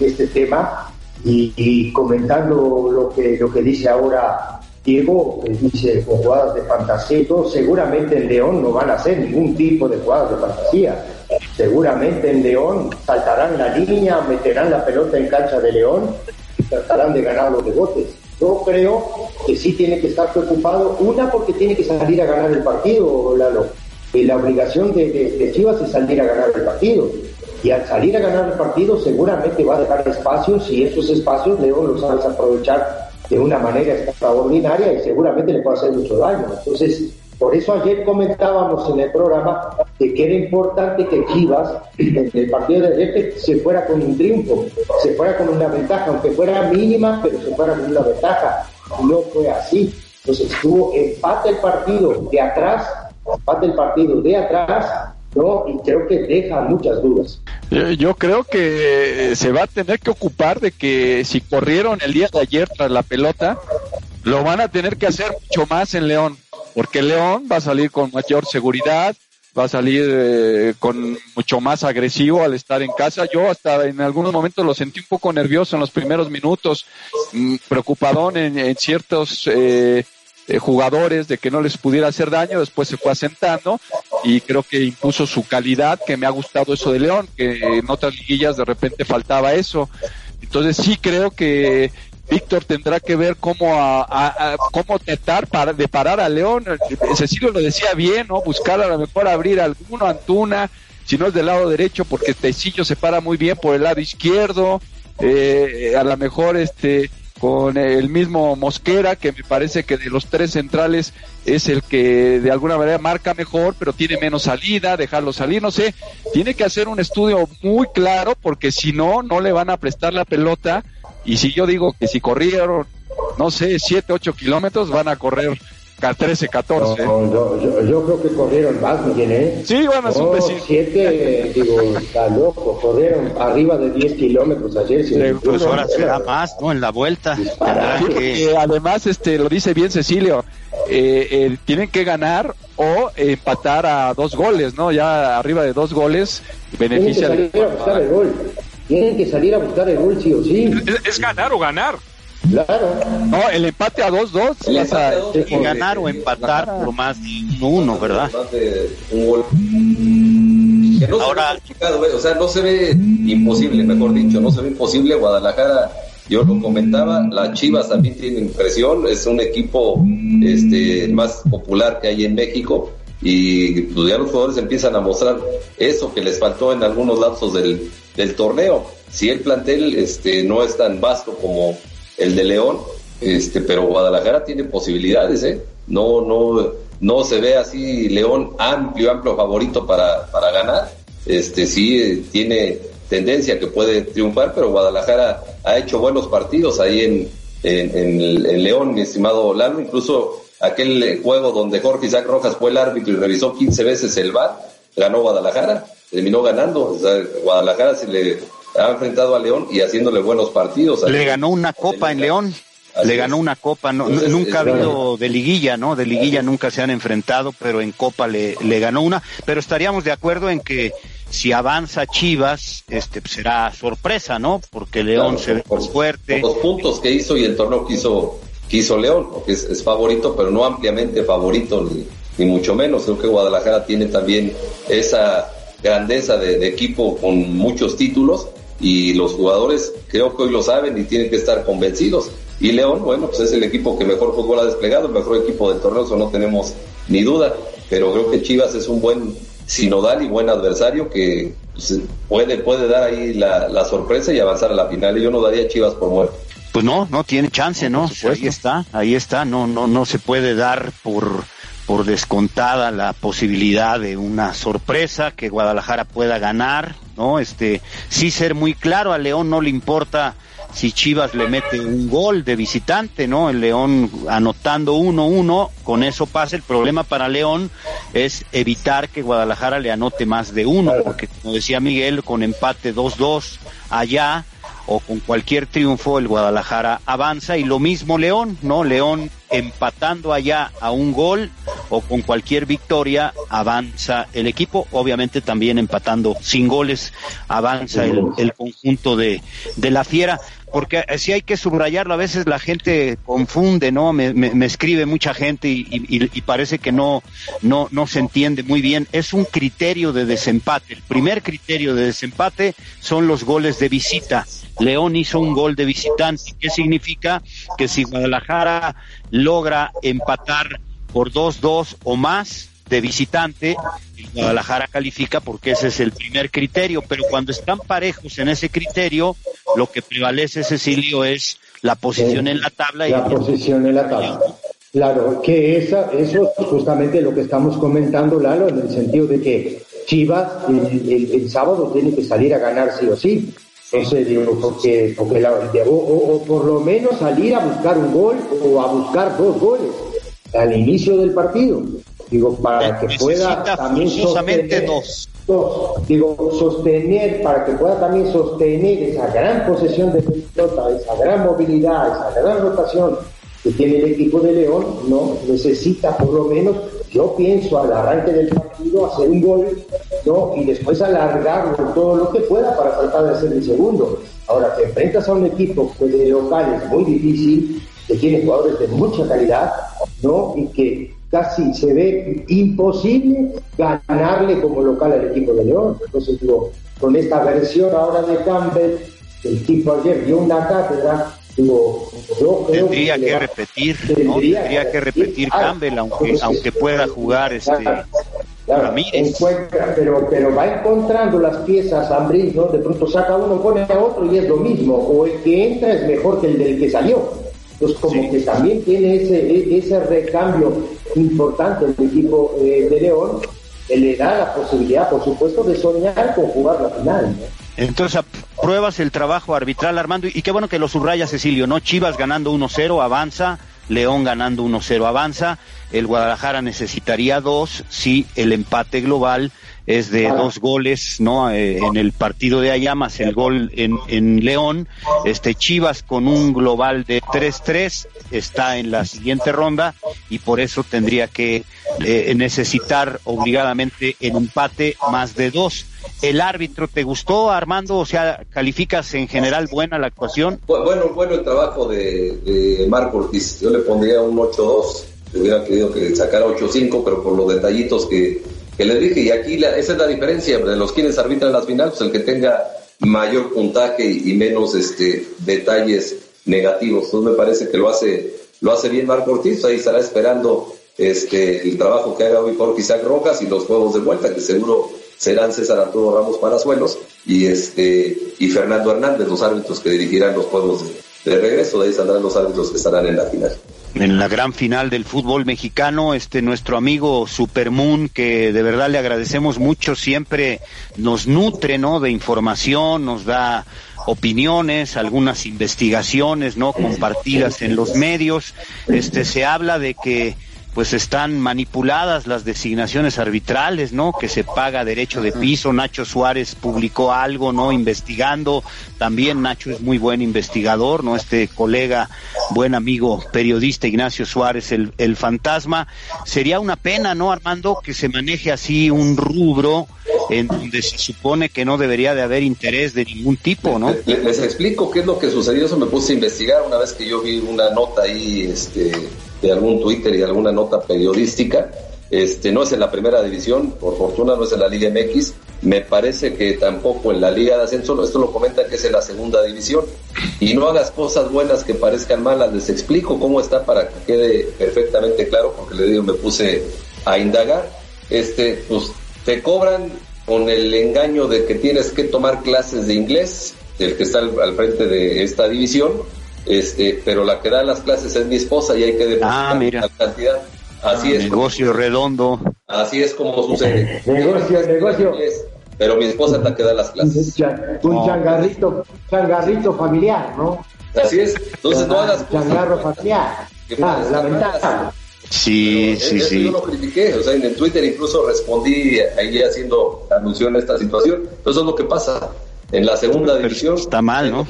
este tema y, comentando lo que, lo que dice ahora Diego, que dice con jugadas de fantasía y todo, seguramente en León no van a hacer ningún tipo de jugadas de fantasía. Seguramente en León saltarán la línea, meterán la pelota en cancha de León tratarán de ganar los rebotes. Yo creo que sí tiene que estar preocupado, una porque tiene que salir a ganar el partido, Lalo. Y la obligación de, Chivas es salir a ganar el partido. Y al salir a ganar el partido seguramente va a dejar espacios y esos espacios León los sabes aprovechar de una manera extraordinaria y seguramente le puede hacer mucho daño. Entonces, por eso ayer comentábamos en el programa que era importante que Chivas, en el partido de ayer, se fuera con un triunfo, se fuera con una ventaja, aunque fuera mínima, pero se fuera con una ventaja. No fue así. Entonces estuvo empate el partido de atrás, empate el partido de atrás, ¿no? Y creo que deja muchas dudas. Yo creo que se va a tener que ocupar de que si corrieron el día de ayer tras la pelota, lo van a tener que hacer mucho más en León porque León va a salir con mayor seguridad, va a salir eh, con mucho más agresivo al estar en casa. Yo hasta en algunos momentos lo sentí un poco nervioso en los primeros minutos, mm, preocupadón en, ciertos eh, eh, jugadores de que no les pudiera hacer daño, después se fue asentando y creo que impuso su calidad, que me ha gustado eso de León, que en otras liguillas de repente faltaba eso. Entonces sí creo que Víctor tendrá que ver cómo a, cómo tratar para de parar a León. Cecilio lo decía bien, ¿no? Buscar a lo mejor abrir alguno Antuna, si no es del lado derecho, porque Tecillo se para muy bien por el lado izquierdo. Eh, a lo mejor este con el mismo Mosquera, que me parece que de los tres centrales es el que de alguna manera marca mejor, pero tiene menos salida, dejarlo salir, no sé, tiene que hacer un estudio muy claro porque si no, no le van a prestar la pelota y si yo digo que si corrieron, no sé, 7, 8 kilómetros, van a correr 13, 14. yo, creo que corrieron más, Miguel, ¿eh? Sí, bueno, es un 7, digo, está loco, corrieron arriba de 10 kilómetros ayer. Sí, pues ahora será más, ¿no? En la vuelta. Que... además, este, lo dice bien Cecilio, eh, eh, tienen que ganar o empatar a dos goles, ¿no? Ya arriba de dos goles beneficia. Tienen que salir a buscar el gol. Tienen que salir a buscar el gol, sí o sí. es ganar o ganar. Claro. No, el empate a 2-2. Y ganar o empatar por más de uno, ¿verdad? Un gol. Ahora, o sea, no se ve imposible, mejor dicho, no se ve imposible. Guadalajara, yo lo comentaba, las Chivas también tienen presión, es un equipo este, más popular que hay en México y pues ya los jugadores empiezan a mostrar eso que les faltó en algunos lapsos del, del torneo. Si el plantel este, no es tan vasto como el de León, este, pero Guadalajara tiene posibilidades, ¿eh? No, no, no se ve así León amplio, amplio favorito para, para ganar. Este, sí eh, tiene tendencia que puede triunfar, pero Guadalajara ha hecho buenos partidos ahí en, en, León, mi estimado Lalo, incluso aquel juego donde Jorge Isaac Rojas fue el árbitro y revisó 15 veces el VAR, ganó Guadalajara, terminó ganando, Guadalajara se le ha enfrentado a León y haciéndole buenos partidos. Le ganó una copa en León. le ganó una copa, nunca ha habido de liguilla, ¿no? De liguilla nunca se han enfrentado, pero en copa le, le ganó una. Pero estaríamos de acuerdo en que si avanza Chivas, este pues, será sorpresa, ¿no? Porque León se ve más fuerte. los puntos que hizo y el torneo que hizo, que hizo León, porque es, favorito, pero no ampliamente favorito, ni, ni mucho menos. Creo que Guadalajara tiene también esa grandeza de equipo con muchos títulos y los jugadores creo que hoy lo saben y tienen que estar convencidos. Y León, bueno, pues es el equipo que mejor fútbol ha desplegado, el mejor equipo del torneo, eso no tenemos ni duda, pero creo que Chivas es un buen sinodal y buen adversario que pues, puede, puede dar ahí la, sorpresa y avanzar a la final. Y yo no daría Chivas por muerto. Pues no, no tiene chance, ¿no? ahí está, ahí está, no, no, no se puede dar por por descontada la posibilidad de una sorpresa que Guadalajara pueda ganar, ¿no? Este, sí ser muy claro, a León no le importa si Chivas le mete un gol de visitante, ¿no? El León anotando 1-1, con eso pasa. El problema para León es evitar que Guadalajara le anote más de uno, porque como decía Miguel, con empate 2-2 allá, o con cualquier triunfo el Guadalajara avanza y lo mismo León, ¿no? León empatando allá a un gol o con cualquier victoria avanza el equipo, obviamente también empatando sin goles avanza el, conjunto de, de la fiera porque si hay que subrayarlo, a veces la gente confunde, ¿no? Me, me, escribe mucha gente y, y, parece que no, no, no se entiende muy bien. Es un criterio de desempate. El primer criterio de desempate son los goles de visita. León hizo un gol de visitante. ¿Qué significa? Que si Guadalajara logra empatar por 2-2 o más de visitante, Guadalajara califica porque ese es el primer criterio, pero cuando están parejos en ese criterio, lo que prevalece, Cecilio, es la posición en la tabla. La posición en la tabla. Claro, que esa, eso es justamente lo que estamos comentando, Lalo, en el sentido de que Chivas el, sábado tiene que salir a ganar sí o sí. Entonces, digo, porque, porque la, o, por lo menos salir a buscar un gol o a buscar dos goles al inicio del partido. Digo, para que pueda también sostener, dos. Digo, sostener, para que pueda también sostener esa gran posesión de pelota, esa gran movilidad, esa gran rotación que tiene el equipo de León, no necesita por lo menos, yo pienso al arranque del partido hacer un gol, no, y después alargarlo todo lo que pueda para tratar de hacer el segundo. Ahora, te enfrentas a un equipo que de local es muy difícil, que tiene jugadores de mucha calidad, ¿no? Y que casi se ve imposible ganarle como local al equipo de León. Entonces, digo, con esta versión ahora de Campbell, el tipo ayer dio una cátedra, digo, yo creo tendría que, repetir, tendría, ¿no? tendría que repetir, Campbell, aunque, aunque pueda jugar este encuentra, pero, pero va encontrando las piezas Ambris, ¿no? De pronto saca uno, pone a otro y es lo mismo, o el que entra es mejor que el del que salió. Entonces, como que también tiene ese, e, ese recambio importante el equipo eh, de León, que le da la posibilidad, por supuesto, de soñar con jugar la final. Entonces, pruebas el trabajo arbitral, Armando, y qué bueno que lo subraya Cecilio, ¿no? Chivas ganando 1-0, avanza, León ganando 1-0 avanza, el Guadalajara necesitaría dos si el empate global es de dos goles, ¿no? Eh, en el partido de allá más el gol en, en León, este Chivas con un global de 3-3 está en la siguiente ronda y por eso tendría que eh, necesitar obligadamente el empate más de dos. ¿El árbitro te gustó, Armando? O sea, ¿calificas en general buena la actuación? Bueno, bueno el trabajo de, de Marco Ortiz. Yo le pondría un 8-2. Hubiera querido que sacara 8-5, pero por los detallitos que, que le dije. Y aquí la, esa es la diferencia de los quienes arbitran las finales, pues el que tenga mayor puntaje y, menos este detalles negativos. Entonces me parece que lo hace, lo hace bien Marco Ortiz. Ahí estará esperando este, el trabajo que haga hoy por Isaac Rojas y los juegos de vuelta, que seguro serán César Arturo Ramos Parazuelos y este y Fernando Hernández, los árbitros que dirigirán los juegos de, regreso, de ahí saldrán los árbitros que estarán en la final en la gran final del fútbol mexicano, este nuestro amigo Supermoon, que de verdad le agradecemos mucho, siempre nos nutre, ¿no? De información, nos da opiniones, algunas investigaciones, ¿no? Compartidas en los medios. Este se habla de que pues están manipuladas las designaciones arbitrales, ¿no? Que se paga derecho de piso. Nacho Suárez publicó algo, ¿no? Investigando. También Nacho es muy buen investigador, ¿no? Este colega, buen amigo periodista Ignacio Suárez, el, el fantasma. Sería una pena, ¿no, Armando, que se maneje así un rubro en donde se supone que no debería de haber interés de ningún tipo, ¿no? Les, explico qué es lo que sucedió. Eso me puse a investigar una vez que yo vi una nota ahí, este de algún Twitter y alguna nota periodística. Este, no es en la primera división, por fortuna no es en la Liga MX, me parece que tampoco en la Liga de Ascenso, esto lo comenta que es en la segunda división. Y no hagas cosas buenas que parezcan malas, les explico cómo está para que quede perfectamente claro, porque le digo, me puse a indagar. Este, pues te cobran con el engaño de que tienes que tomar clases de inglés, el que está al frente de esta división, este, pero la que da las clases es mi esposa y hay que depositar ah, la cantidad. Así es. Negocio redondo. Así es como sucede. <laughs> negocio, negocio. Pero mi esposa es la que da las clases. Un changarrito, changarrito familiar, ¿no? Así es. Entonces no hagas Changarro familiar. Ah, lamentable. Sí, sí, sí. Yo lo critiqué, o sea, en el Twitter incluso respondí ahí haciendo alusión a esta situación. Eso es lo que pasa. En la segunda división. Está mal, ¿no?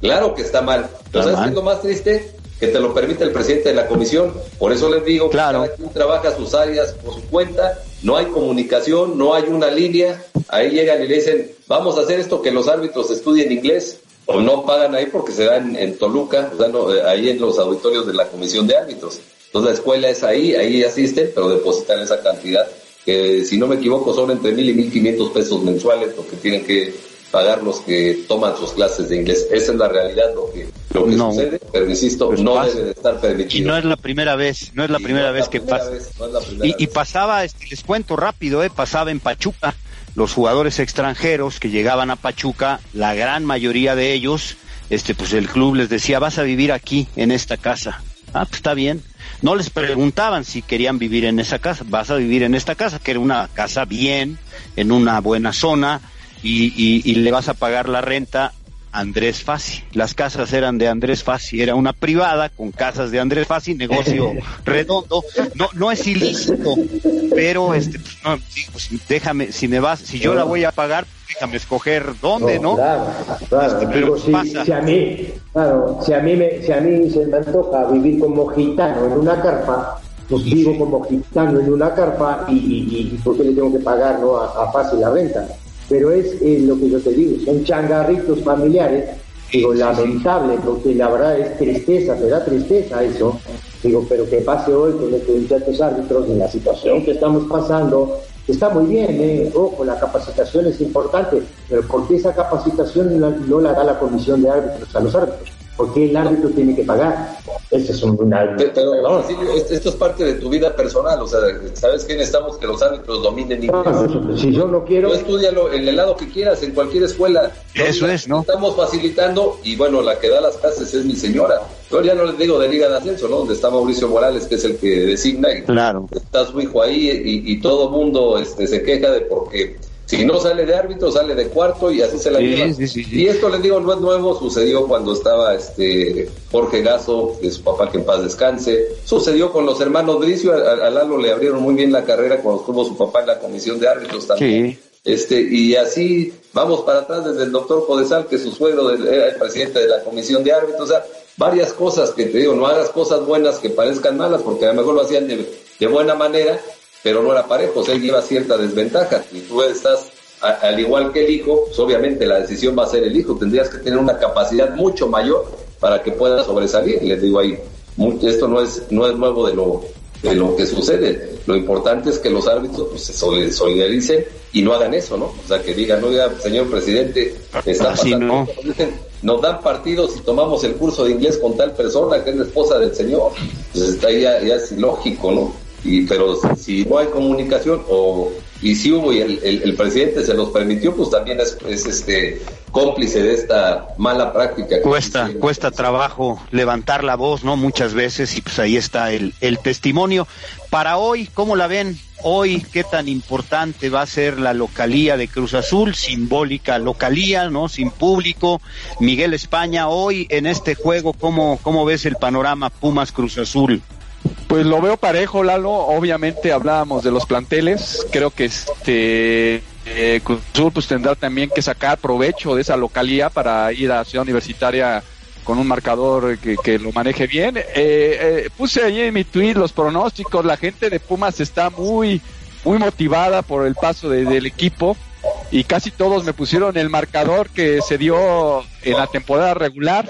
Claro que está mal. Pero ¿sabes qué es lo más triste? Que te lo permite el presidente de la comisión. Por eso les digo claro. que cada quien trabaja sus áreas por su cuenta, no hay comunicación, no hay una línea. Ahí llegan y le dicen, vamos a hacer esto que los árbitros estudien inglés. O no pagan ahí porque se dan en Toluca, o sea, eh, ahí en los auditorios de la comisión de árbitros. Entonces la escuela es ahí, ahí asisten, pero depositan esa cantidad, que si no me equivoco son entre mil y mil quinientos pesos mensuales lo que tienen que pagar los que toman sus clases de inglés. Esa es la realidad lo que, lo que sucede, pero insisto, pues no debe de estar permitido. Y no es la primera vez, no es la primera vez que pasa. y, pasaba, este, les cuento rápido, eh, pasaba en Pachuca, los jugadores extranjeros que llegaban a Pachuca, la gran mayoría de ellos, este, pues el club les decía, vas a vivir aquí, en esta casa. Ah, pues está bien. No les preguntaban si querían vivir en esa casa, vas a vivir en esta casa, que era una casa bien, en una buena zona, y, y, le vas a pagar la renta a Andrés Fassi. Las casas eran de Andrés Fassi, era una privada con casas de Andrés Fassi, negocio <laughs> redondo. No, no es ilícito, pero este, pues, no, pues, déjame, si me vas, si yo la voy a pagar, déjame escoger dónde, ¿no? Claro, claro. Este, pero si, si, a mí, claro, si a mí me, si a mí se me antoja vivir como gitano en una carpa, pues vivo como gitano en una carpa y, y, y ¿por qué le tengo que pagar ¿no? a, a Fassi la renta? Pero es eh, lo que yo te digo, son changarritos familiares, digo, lamentable, porque la verdad es tristeza, te da tristeza eso, digo, pero que pase hoy con estos muchachos árbitros en la situación que estamos pasando, está muy bien, eh, ojo, la capacitación es importante, pero ¿por qué esa capacitación no la da la comisión de árbitros a los árbitros? Porque el árbitro tiene que pagar. Eso es un, Pero, esto es parte de tu vida personal, o sea, ¿sabes quién estamos que los árbitros dominen inglés? si yo no quiero... Tú estudialo en el lado que quieras, en cualquier escuela. Eso es, ¿no? Estamos facilitando, y bueno, la que da las clases es mi señora. Yo ya no les digo de Liga de Ascenso, ¿no? Donde está Mauricio Morales, que es el que designa. Y claro. Está su hijo ahí y, y todo mundo este, se queja de porque si no sale de árbitro, sale de cuarto y así se la lleva. y esto les digo, no es nuevo, sucedió cuando estaba este Jorge Gaso, de su papá que en paz descanse. Sucedió con los hermanos Bricio, a, Lalo le abrieron muy bien la carrera cuando estuvo su papá en la comisión de árbitros también. Este, y así vamos para atrás desde el doctor Podesal, que su suegro era el presidente de la comisión de árbitros, o sea, varias cosas que te digo, no hagas cosas buenas que parezcan malas, porque a lo mejor lo hacían de, de buena manera, pero no era parejo, él lleva cierta desventaja y tú estás, al igual que el hijo, pues obviamente la decisión va a ser el hijo, tendrías que tener una capacidad mucho mayor para que pueda sobresalir, les digo ahí, esto no es, no es nuevo de lo, de lo que sucede, lo importante es que los árbitros pues, se solidaricen y no hagan eso, ¿no? O sea, que digan, oiga, señor presidente, está pasando, nos dan partidos y tomamos el curso de inglés con tal persona que es la esposa del señor, pues está ya, ya es ilógico, ¿no? Y pero si no hay comunicación o y si hubo y el, presidente se los permitió pues también es, este cómplice de esta mala práctica. Cuesta cuesta trabajo levantar la voz no muchas veces y pues ahí está el, el testimonio. Para hoy cómo la ven hoy qué tan importante va a ser la localía de Cruz Azul simbólica localía no sin público. Miguel España hoy en este juego cómo cómo ves el panorama Pumas Cruz Azul pues lo veo parejo, Lalo. Obviamente hablábamos de los planteles. Creo que este eh, pues tendrá también que sacar provecho de esa localidad para ir a Ciudad Universitaria con un marcador que, lo maneje bien. Eh, eh, puse ahí en mi tweet los pronósticos. La gente de Pumas está muy, muy motivada por el paso del equipo y casi todos me pusieron el marcador que se dio en la temporada regular.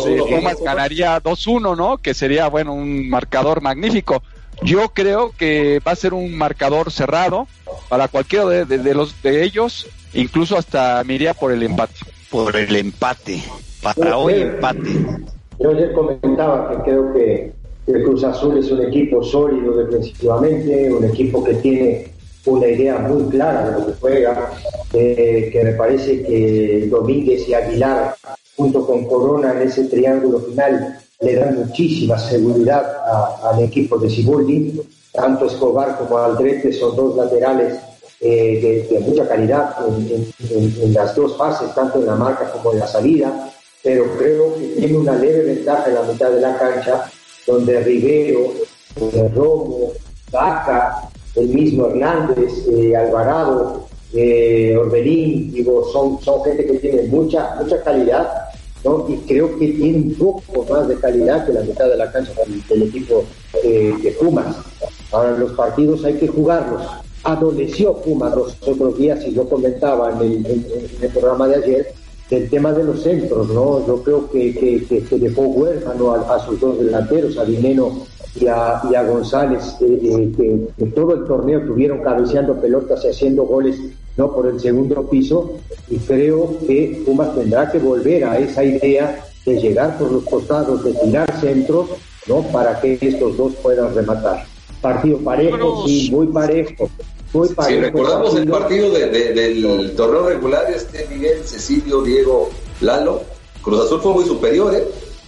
Pumas ganaría 2-1, ¿no? Que sería, bueno, un marcador magnífico. Yo creo que va a ser un marcador cerrado para cualquiera de, los de ellos, incluso hasta me iría por el empate. Por el empate, para hoy empate. Yo ayer comentaba que creo que el Cruz Azul es un equipo sólido defensivamente, un equipo que tiene una idea muy clara de lo que juega, eh, que me parece que Domínguez y Aguilar junto con Corona en ese triángulo final, le dan muchísima seguridad al equipo de Siboldi. Tanto Escobar como Aldrete son dos laterales eh, de, mucha calidad en, las dos fases, tanto en la marca como en la salida, pero creo que tiene una leve ventaja en la mitad de la cancha, donde Rivero, Romo, Vaca, el mismo Hernández, eh, Alvarado, Orbelín, digo, son, son gente que tiene mucha, mucha calidad y creo que tiene un poco más de calidad que la mitad de la cancha del, equipo eh, de Pumas. Ahora los partidos hay que jugarlos. Adoleció Pumas los otros días, y yo comentaba en el, programa de ayer, del tema de los centros, ¿no? Yo creo que, que, dejó huérfano a, sus dos delanteros, a Dineno y a, y a González, eh, eh, que, que todo el torneo tuvieron cabeceando pelotas y haciendo goles no por el segundo piso y creo que Pumas tendrá que volver a esa idea de llegar por los costados, de tirar centros, ¿no? Para que estos dos puedan rematar. Partido parejo, sí, muy parejo. Muy parejo si recordamos el partido del torneo regular, este Miguel, Cecilio, Diego, Lalo, Cruz Azul fue muy superior, ¿eh?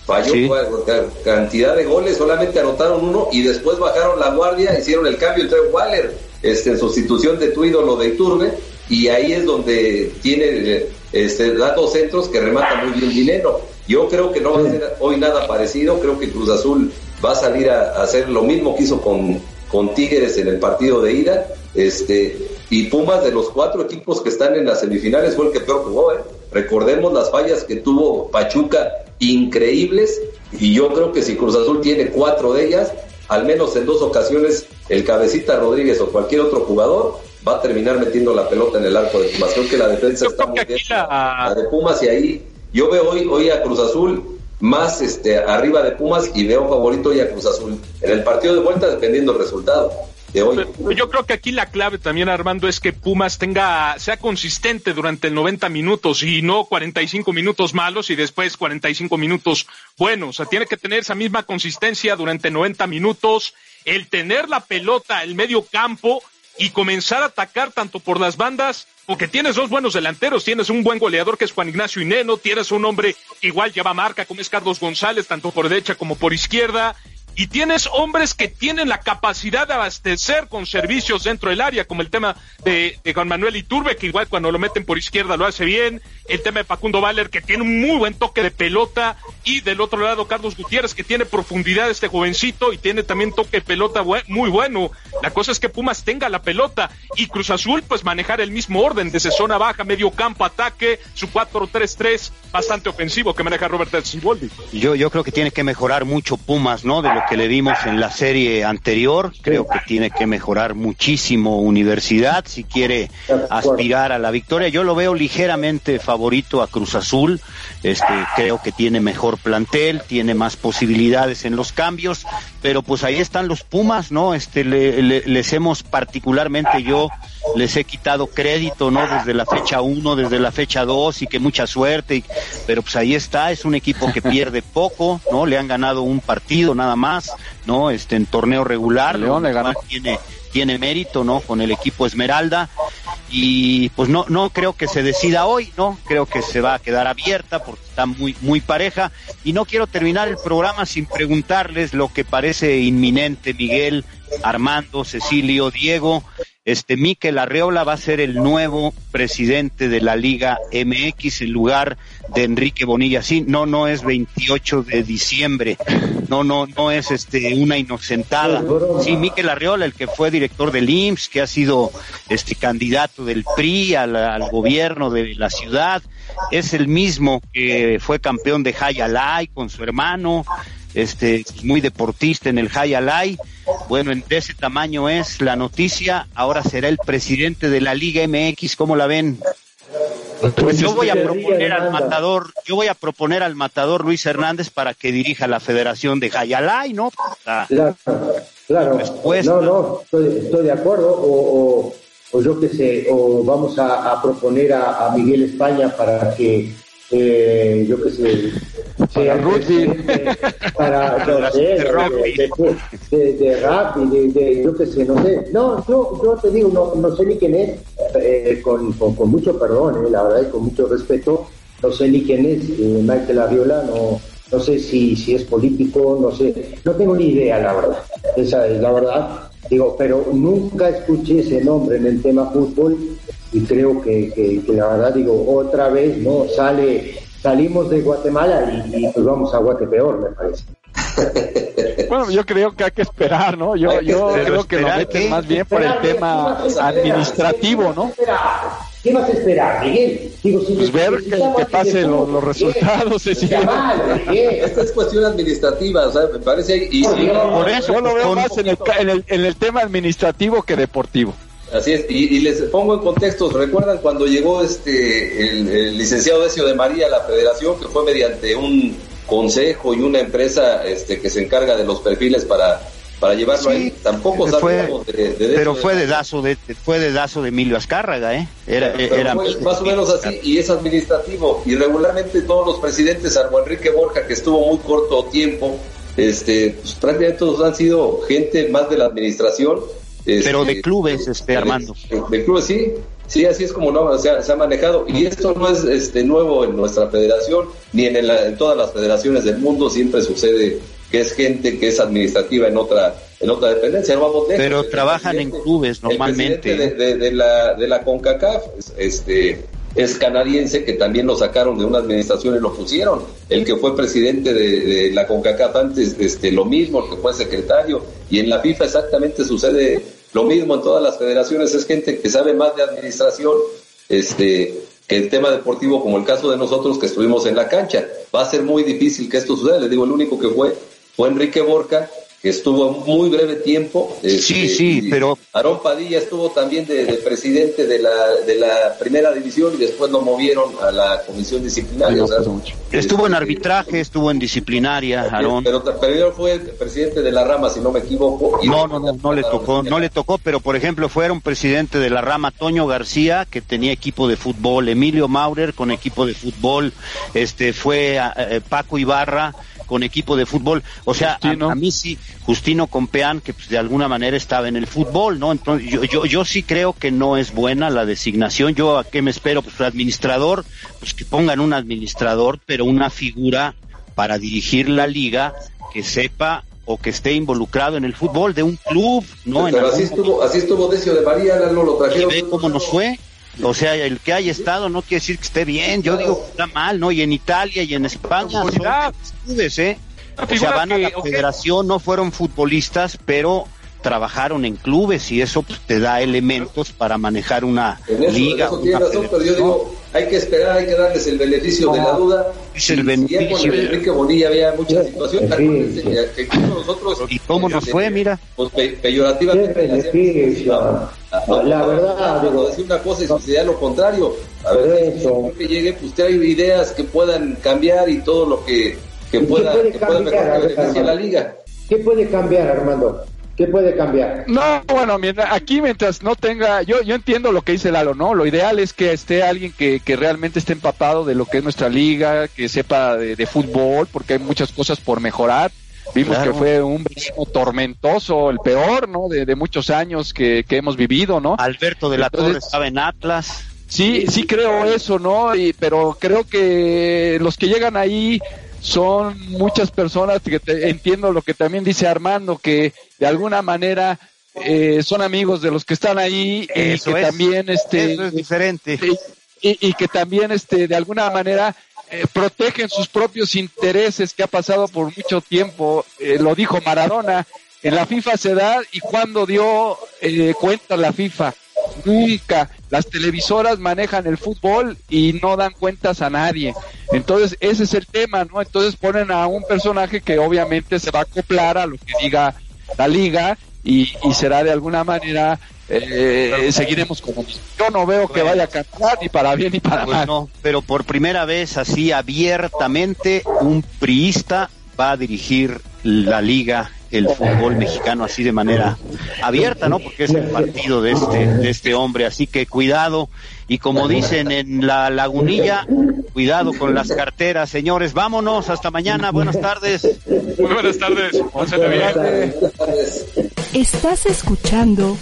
Falló cantidad de goles, solamente anotaron uno y después bajaron la guardia, hicieron el cambio entre Waller este, en sustitución de tu ídolo de Iturbe y ahí es donde tiene este, dos centros que rematan muy bien dinero. Yo creo que no va a ser hoy nada parecido, creo que Cruz Azul va a salir a, hacer lo mismo que hizo con, con Tigres en el partido de ida, este, y Pumas de los cuatro equipos que están en las semifinales fue el que peor jugó, ¿eh? Recordemos las fallas que tuvo Pachuca, increíbles, y yo creo que si Cruz Azul tiene cuatro de ellas, al menos en dos ocasiones el cabecita Rodríguez o cualquier otro jugador va a terminar metiendo la pelota en el arco de Pumas. Creo que la defensa está muy bien. La... de Pumas y ahí yo veo hoy, hoy a Cruz Azul más este arriba de Pumas y veo favorito hoy a Cruz Azul en el partido de vuelta dependiendo del resultado. Yo creo que aquí la clave también, Armando, es que Pumas tenga, sea consistente durante el 90 minutos y no 45 minutos malos y después 45 minutos buenos. O sea, tiene que tener esa misma consistencia durante 90 minutos, el tener la pelota, el medio campo y comenzar a atacar tanto por las bandas, porque tienes dos buenos delanteros, tienes un buen goleador que es Juan Ignacio Ineno, tienes un hombre que igual lleva marca como es Carlos González, tanto por derecha como por izquierda, y tienes hombres que tienen la capacidad de abastecer con servicios dentro del área, como el tema de, Juan Manuel Iturbe, que igual cuando lo meten por izquierda lo hace bien, el tema de Facundo Valer, que tiene un muy buen toque de pelota, y del otro lado Carlos Gutiérrez, que tiene profundidad este jovencito y tiene también toque de pelota muy bueno. La cosa es que Pumas tenga la pelota y Cruz Azul pues manejar el mismo orden, desde zona baja, medio campo, ataque, su 4-3-3, bastante ofensivo que maneja Robert Siboldi. Yo, yo creo que tiene que mejorar mucho Pumas, ¿no? Que le vimos en la serie anterior. Creo que tiene que mejorar muchísimo Universidad si quiere aspirar a la victoria. Yo lo veo ligeramente favorito a Cruz Azul. Este, creo que tiene mejor plantel, tiene más posibilidades en los cambios, pero pues ahí están los Pumas, ¿no? Este, les hemos particularmente yo les he quitado crédito, ¿no? Desde la fecha 1, desde la fecha 2 y que mucha suerte, pero pues ahí está, es un equipo que pierde poco, ¿no? Le han ganado un partido nada más, ¿no? Este en torneo regular, León le ganó. tiene tiene mérito, ¿no? Con el equipo Esmeralda y pues no no creo que se decida hoy, ¿no? Creo que se va a quedar abierta porque está muy muy pareja y no quiero terminar el programa sin preguntarles lo que parece inminente Miguel, Armando, Cecilio, Diego, este Miquel Arreola va a ser el nuevo presidente de la Liga MX en lugar de Enrique Bonilla. Sí, no, no es 28 de diciembre. No, no, no es este una inocentada. Sí, Miquel Arreola, el que fue director del IMSS, que ha sido este candidato del PRI al, gobierno de la ciudad, es el mismo que fue campeón de Hayalay con su hermano, este muy deportista en el Hayalay bueno, de ese tamaño es la noticia. Ahora será el presidente de la Liga MX. ¿Cómo la ven? Pues yo voy a proponer al matador, yo voy a proponer al matador Luis Hernández para que dirija la Federación de Jayalay, ¿no? claro, claro. No, no, estoy, de acuerdo. O, o, yo qué sé, o vamos a, proponer a, Miguel España para que eh, yo qué sé, para para, <laughs> no sé, de, de, rap y de, de, yo qué sé, no sé. No, yo, yo te digo, no, no sé ni quién es, eh, con, con, mucho perdón, eh, la verdad, y con mucho respeto, no sé ni quién es eh, Michael Aviola, no, no sé si, si es político, no sé, no tengo ni idea, la verdad, esa es la verdad. Digo, pero nunca escuché ese nombre en el tema fútbol y creo que, que, que la verdad, digo, otra vez, ¿no? Sale salimos de Guatemala y, pues vamos a Guatepeor, me parece. <laughs> Bueno, yo creo que hay que esperar, ¿no? Yo, yo creo que lo meten más bien por el tema administrativo, ¿no? ¿Qué vas a esperar, Miguel? Digo, si pues ver que, pasen los, resultados. Esta es cuestión administrativa, o sea, me parece. Y, por eso yo lo veo más en el, en, el, en el tema administrativo que deportivo. Así es, y, les pongo en contexto, ¿recuerdan cuando llegó este el, licenciado Decio de María a la federación, que fue mediante un consejo y una empresa este, que se encarga de los perfiles para, para llevarlo ahí? Tampoco fue, de, Pero fue de dazo de, fue de dazo de Emilio Azcárraga, ¿eh? Era, era más o menos así, y es administrativo, y regularmente todos los presidentes, salvo Enrique Borja, que estuvo muy corto tiempo, este, pues, prácticamente todos han sido gente más de la administración, pero de este, clubes, este, Armando. De, clubes, sí. Sí, así es como no, se, ha, manejado. Y esto no es este, nuevo en nuestra federación, ni en, en todas las federaciones del mundo. Siempre sucede que es gente que es administrativa en otra en otra dependencia. Pero trabajan en clubes normalmente. El de, de, la, de la CONCACAF este, es canadiense, que también lo sacaron de una administración y lo pusieron. El que fue presidente de, la CONCACAF antes, este, lo mismo, el que fue secretario. Y en la FIFA exactamente sucede lo mismo en todas las federaciones. Es gente que sabe más de administración este, que el tema deportivo, como el caso de nosotros que estuvimos en la cancha. Va a ser muy difícil que esto suceda. Les digo, el único que fue fue Enrique Borca que estuvo muy breve tiempo. sí, este, sí, pero... Aarón Padilla estuvo también de, presidente de la, de la primera división y después lo movieron a la comisión disciplinaria. estuvo en este, arbitraje, estuvo en disciplinaria, Aarón. Pero, pero fue el presidente de la rama, si no me equivoco. no, no, no, no le tocó, no le tocó, pero por ejemplo fueron presidente de la rama Toño García, que tenía equipo de fútbol, Emilio Maurer con equipo de fútbol, este fue eh, Paco Ibarra con equipo de fútbol. O sea, a, mí sí, Justino Compeán, que pues, de alguna manera estaba en el fútbol, ¿no? Entonces, yo, yo, yo sí creo que no es buena la designación. Yo a qué me espero, pues administrador, pues que pongan un administrador, pero una figura para dirigir la liga que sepa o que esté involucrado en el fútbol de un club, ¿no? Pero así, estuvo, así estuvo Decio de María, no lo trajeron. ¿Ve cómo nos fue? O sea, el que haya estado no quiere decir que esté bien. Yo digo que está mal, ¿no? Y en Italia y en España son clubes, ¿eh? O sea, van a la federación, no fueron futbolistas, pero trabajaron en clubes y eso pues, te da elementos para manejar una liga. En eso tiene razón, pero yo digo, hay que esperar, hay que darles el beneficio de la duda. Es el beneficio. con Enrique Bonilla había muchas situaciones. Que, nosotros, ¿Y cómo nos fue, mira? Pues peyorativamente. La, verdad, digo, decir una cosa y suceder lo contrario. A ver, que llegue, pues usted hay ideas que puedan cambiar y todo lo que, que pueda, puede que cambiar, pueda la liga. ¿Qué puede cambiar, Armando? ¿Qué puede cambiar? No, bueno, aquí mientras no tenga, yo, yo entiendo lo que dice Lalo, ¿no? Lo ideal es que esté alguien que, que realmente esté empapado de lo que es nuestra liga, que sepa de, de fútbol, porque hay muchas cosas por mejorar Vimos que fue un verano tormentoso, el peor, ¿no? De, de muchos años que, que, hemos vivido, ¿no? Alberto de la Torre estaba en Atlas. Sí, sí creo eso, ¿no? Y, pero creo que los que llegan ahí son muchas personas que entiendo lo que también dice Armando, que de alguna manera eh, son amigos de los que están ahí y que también este eso es diferente. y, y, que también este de alguna manera eh, protegen sus propios intereses que ha pasado por mucho tiempo, eh, lo dijo Maradona, en la FIFA se da y cuando dio eh, cuenta la FIFA, nunca. Las televisoras manejan el fútbol y no dan cuentas a nadie. Entonces, ese es el tema, ¿no? Entonces ponen a un personaje que obviamente se va a acoplar a lo que diga la liga y, y será de alguna manera eh, seguiremos como yo no veo que vaya a cambiar ni para bien ni para pues mal no, pero por primera vez así abiertamente un priista va a dirigir la liga el fútbol mexicano así de manera abierta, ¿no? Porque es el partido de este de este hombre, así que cuidado y como dicen en la lagunilla, cuidado con las carteras, señores. Vámonos, hasta mañana. Buenas tardes. Muy buenas tardes. Estás escuchando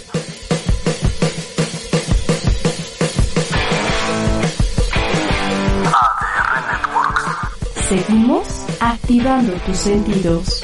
Seguimos activando tus sentidos.